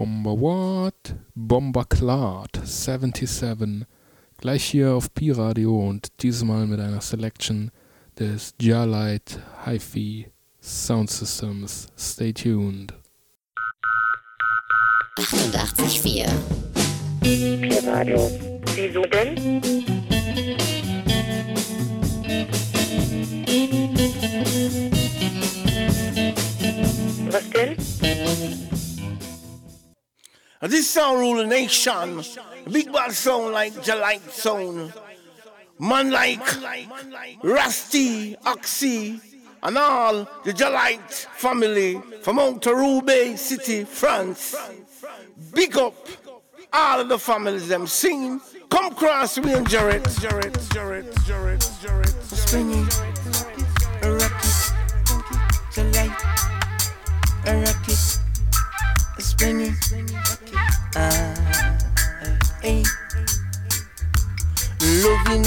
Bomber what? Bomber Clart 77. Gleich hier auf Pi-Radio und diesmal mit einer Selection des Jarlight Hi-Fi Sound Systems. Stay tuned. 88,4 Pi-Radio. Wieso denn? Was denn? This sound rule the nation. Big bad sound like Jah Light sound. Man like Rusty, Oxee, and all the Jah Light family from out to Roubaix City, France. Big up all of the families them sing. Come cross me and Jarrett, Jarrett, Jarrett, Jarrett, Jarrett. Springy,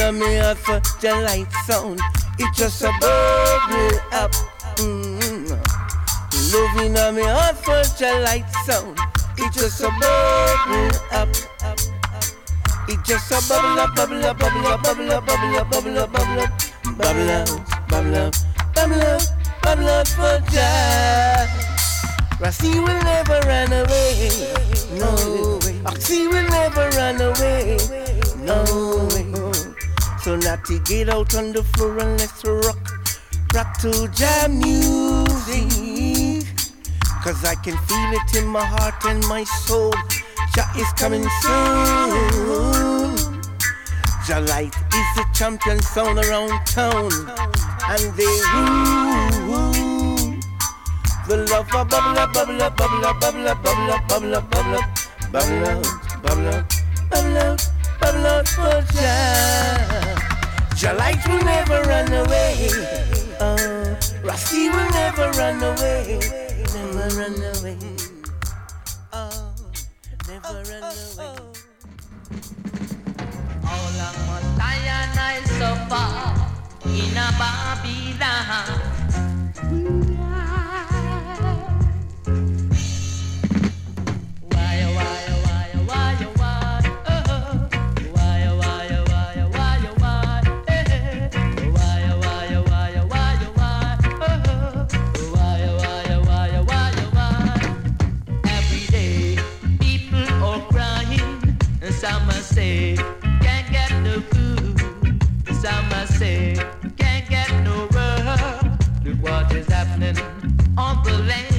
A me heart for the light sound. It just a bubble up. Mm. Loving a me heart for the light sound. It just a bubble up. It just a bubble up, bubble up, bubble up, bubble up, bubble up, bubble up, bubble up, bubble up, bubble up, bubble up, bubble up for Jah. Rasi will never run away. No way. Oxee will never run away. No way. So Natty, get out on the floor and let's rock. Rock to jam music. Cause I can feel it in my heart and my soul. Jah is coming soon. Jah light is the champion sound around town. And they rule. The love a bubble up, bubble up, bubble up, bubble up, bubble up, bubble up, bubble up, bubble up, bubble up, bubble up, bubble up for Jah. Jah light will never run away. Oh, Ras T will never run away. Never run away. Oh, never run away. How long must I and I suffer in a Babylon? Say, can't get no food. Some must say, can't get no work. Look what is happening on the land.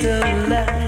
to loud.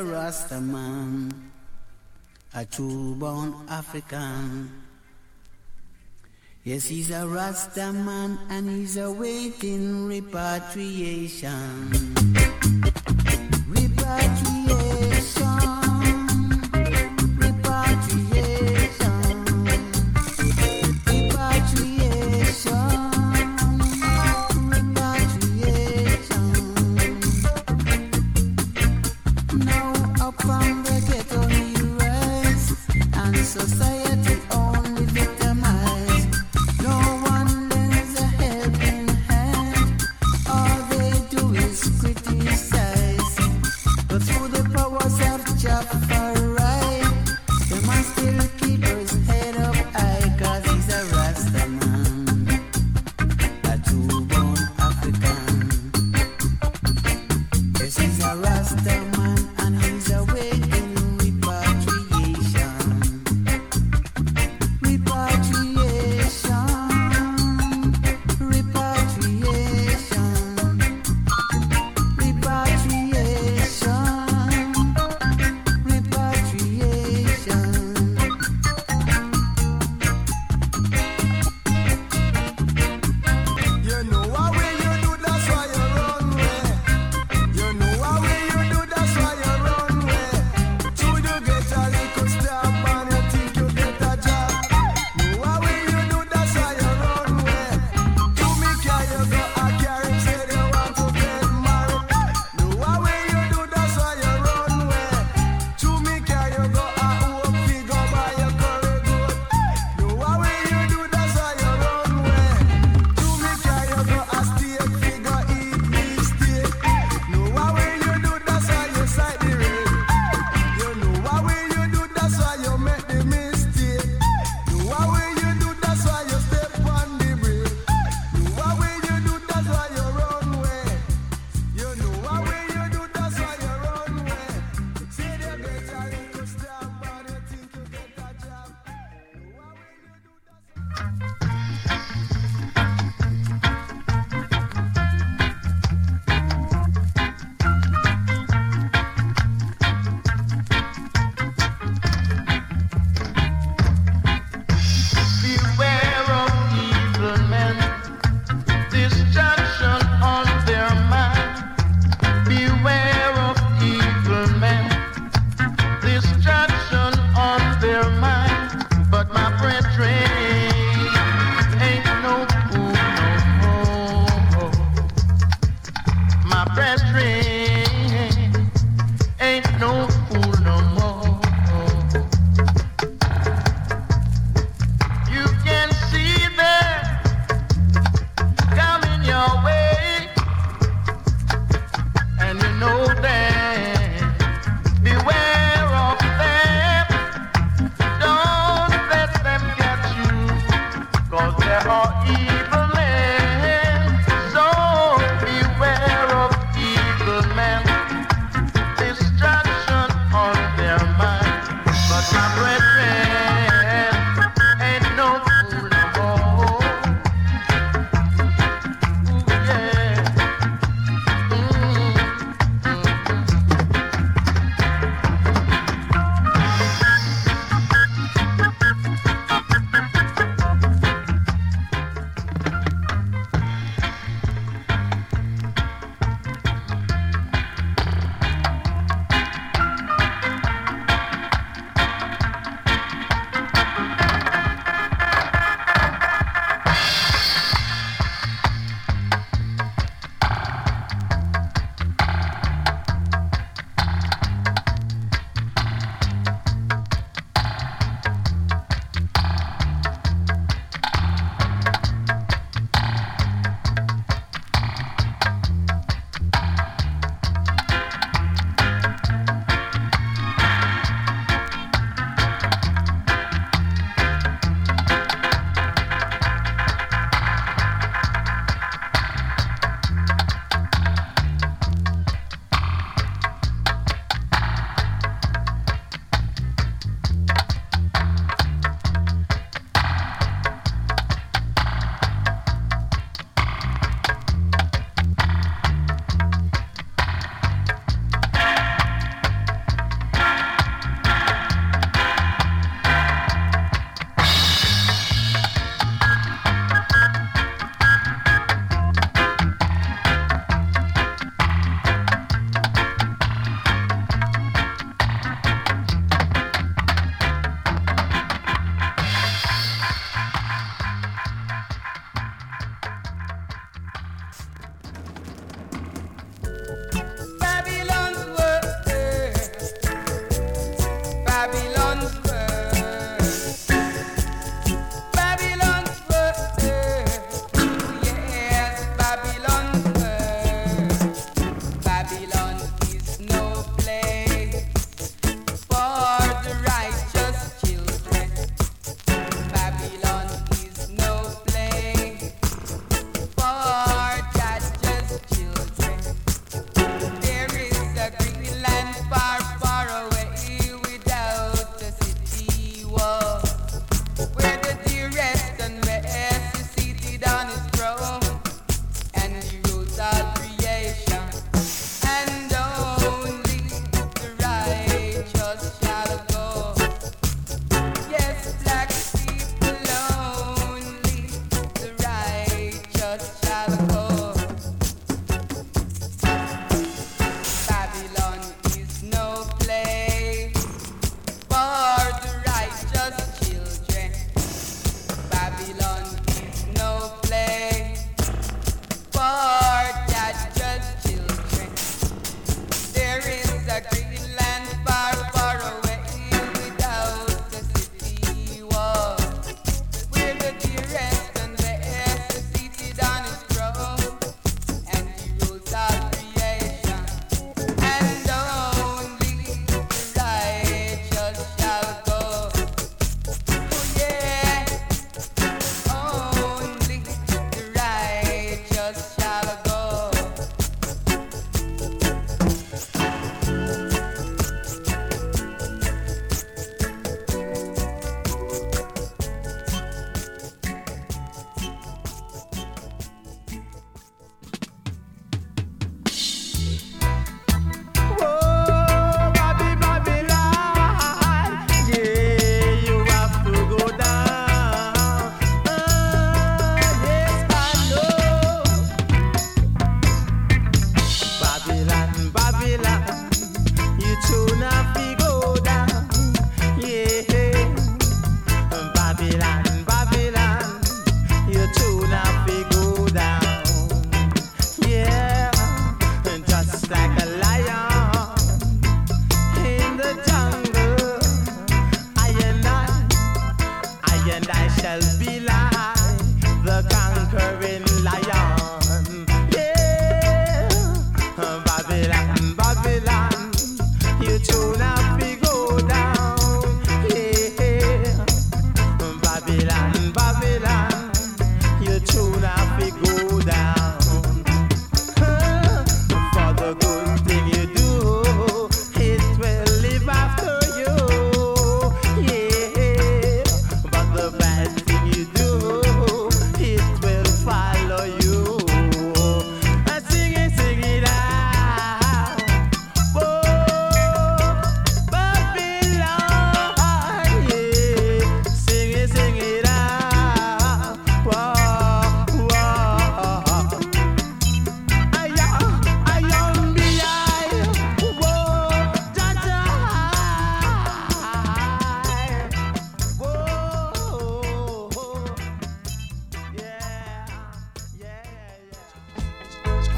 a Rasta man, a true born African. Yes, he's a Rasta man and he's awaiting repatriation.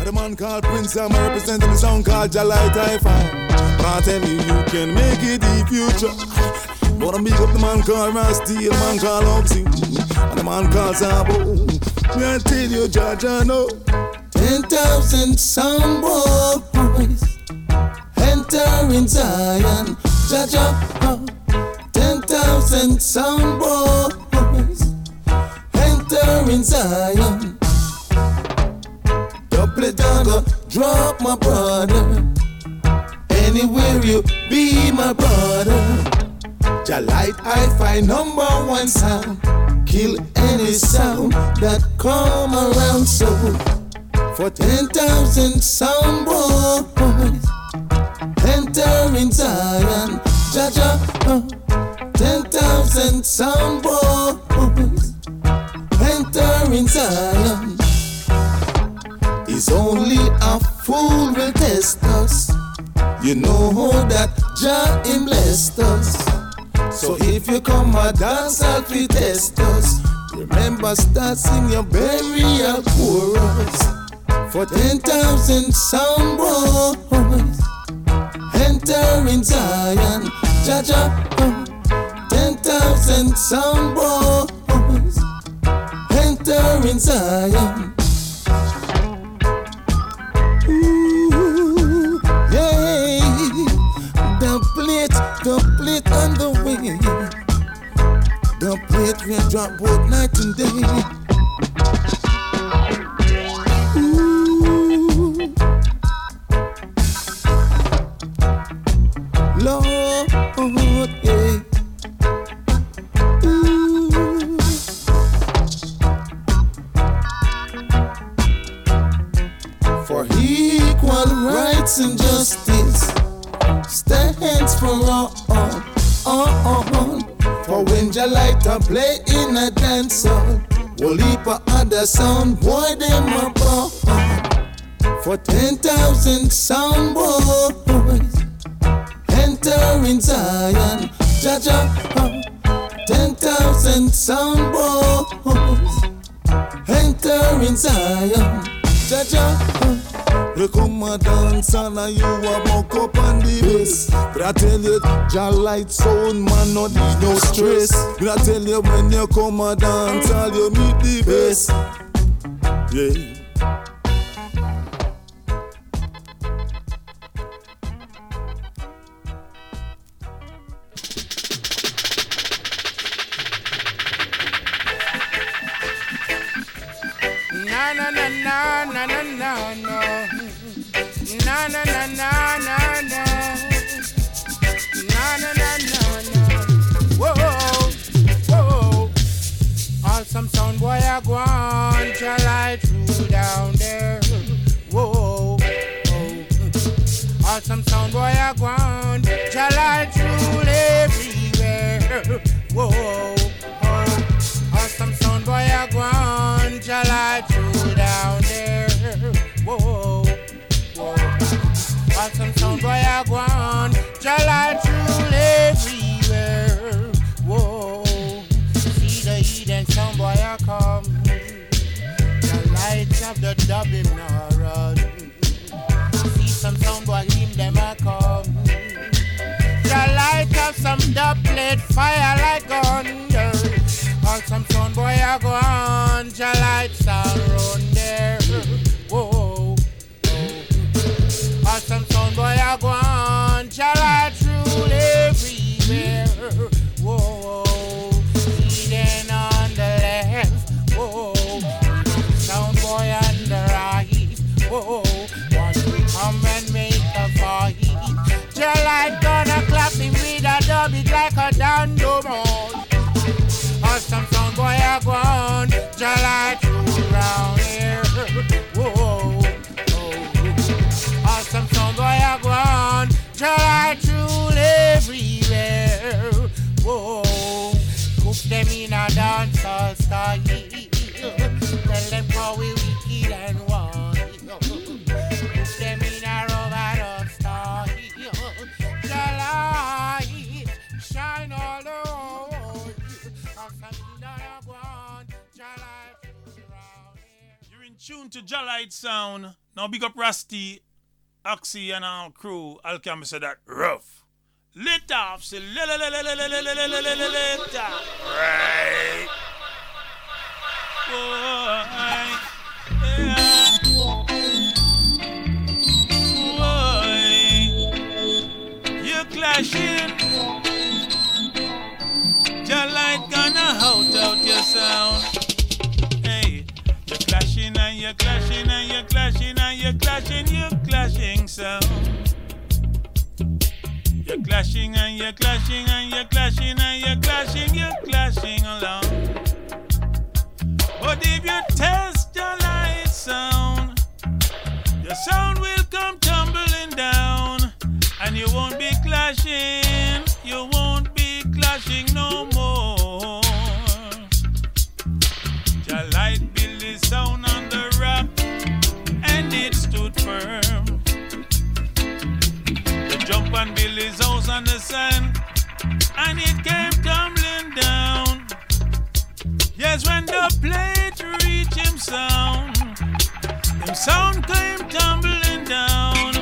I'm the man called Prince, I'm representing the song called Jah Light Hi-Fi. But I tell you, you can make it the future. I big up the man called Ras T, the man called Oxee, and the man called Sabo. Me I tell you, Jaja, no. Ten thousand sound boys enter in Zion. Jaja, ten thousand sound boys enter in Zion. Drop my brother. Anywhere you be, my brother. Jah Light, I find number one sound. Kill any sound that come around so for 10,000 sound boys enter in Zion. Jaja, uh, 10,000 sound boys enter in Zion. It's only a fool will test us. You know that Jah him blessed us. So if you come a dance, I'll fi test us. Remember, start sing your burial chorus for ten thousand sound boys enter in Zion. Jaja, uh, ten thousand sound boys enter in Zion. Plate on the way. The plate will drop both night and day. Lord, yeah. A other Jah light sound man not need no stress. But I tell you when you come a dance, all you meet the best. Yeah. Na na na na na na na no. Na na na na no. Na boy, I go See some him a come. The of some fire like gun. Yeah. Some sound boy a go on. The lights are run dub it like a dandemon. Or some sound boy a go on. Just like you round here. Whoa. Oh. Or some sound boy a go on. Just like you everywhere. Whoa. Cook them in a dancehall style. to Jah Light Sound. Now big up Rusty, Oxee and our crew. I'll Alchemy say that rough. Lit off, say lit off. Right. Boy, yeah. Boy, you're clashing. Jah Light gonna hold out your sound you're clashing and you're clashing and you're clashing, you're clashing sound. You're clashing and you're clashing and you're clashing and you're clashing, you're clashing along. Oh, but if you test your light sound, your sound will come tumbling down, and you won't be clashing, you won't be clashing no more. Build his house on the sand, and it came tumbling down. Yes, when the plate reached him sound, him sound came tumbling down.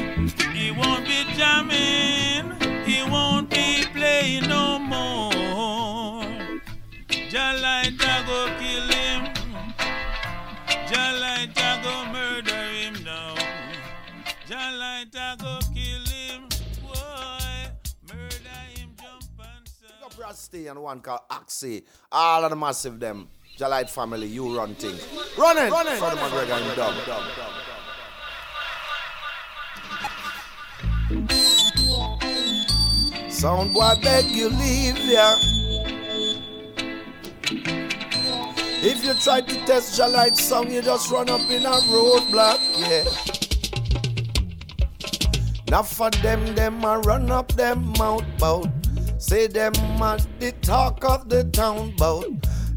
He won't be jamming, he won't be playing no more. Jalita go kill him, Jalita Ras T and one called Oxee. All of the massive them. Jah Light family, you run thing. Run it! Run it! The McGregor and Dub. Sound boy beg you leave ya. If you try to test Jah Light song, you just run up in a roadblock, yeah. Now for them, them a run up them mouth bout. Say them a the talk of the town bout.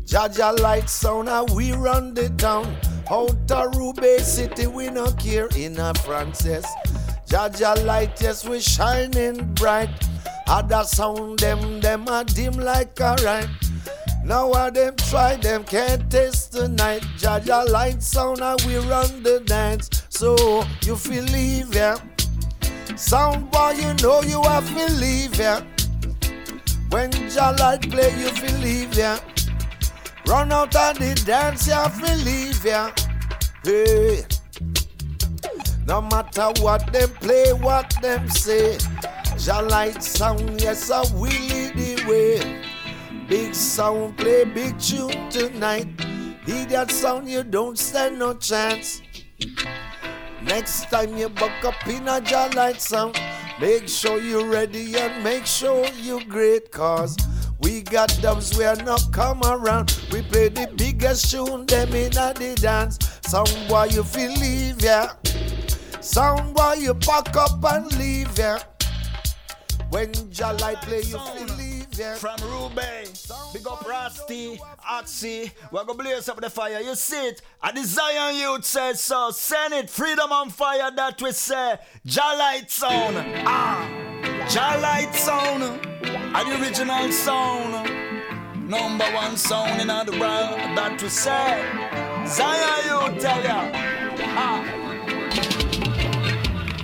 Jaja light sound, and we run the town. Out of City, we no care in a Frances. Jaja light, yes, we shining bright. Other sound, them, them a dim like a right. Now I them try, them can't taste the night. Jaja light sound, we run the dance. So you feel leave, yeah. Sound boy, you know you have to leave, yeah. When Jah Light play, you feel leave, yeah. Run out on the dance, you to leave, yeah. Hey. No matter what them play, what them say. Jah Light sound, yes, I will lead the way. Big sound, play big tune tonight. Hear that sound, you don't stand no chance. Next time you buck up in a Jah Light sound, make sure you're ready and make sure you great, cause we got dubs we are not come around. We play the biggest tune, them in the dance. Sound boy, you feel leave, yeah. Sound boy, you pack up and leave, yeah. When Jah Light play, you feel leave, yeah. From Roubaix, big up Rusty, Oxee, we're gonna blaze up the fire. You see it? The Zion youth says so. Send it, freedom on fire that we say. Jah Light sound, ah, Jah Light sound, and the original sound. Number one sound in the world that we say. Zion youth tell ya. Ah.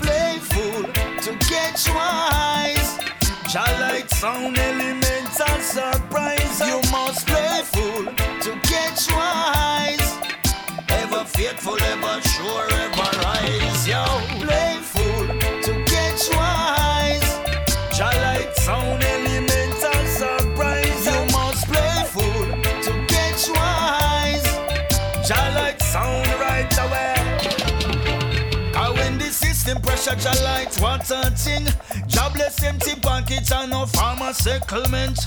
Playful to catch wise. Jah Light sound elements and surprise. You must playful to catch wise. Ever faithful, ever system pressure Jah Light water thing, jobless empty pockets and no farmer settlement.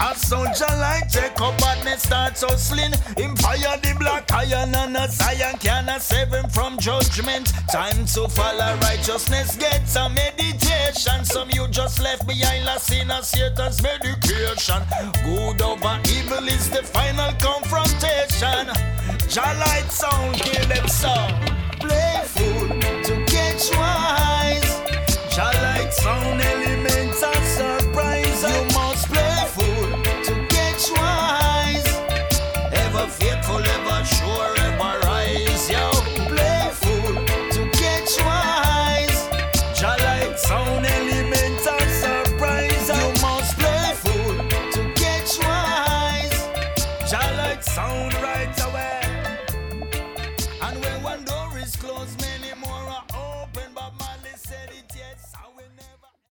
As soldier like up badness starts hustling. Him fire the black iron and a Zion can save him from judgment. Time to follow righteousness gets a meditation. Some you just left behind last sin as Satan's medication. Good over evil is the final confrontation. Jah light sound kill them so Playful to catch light on and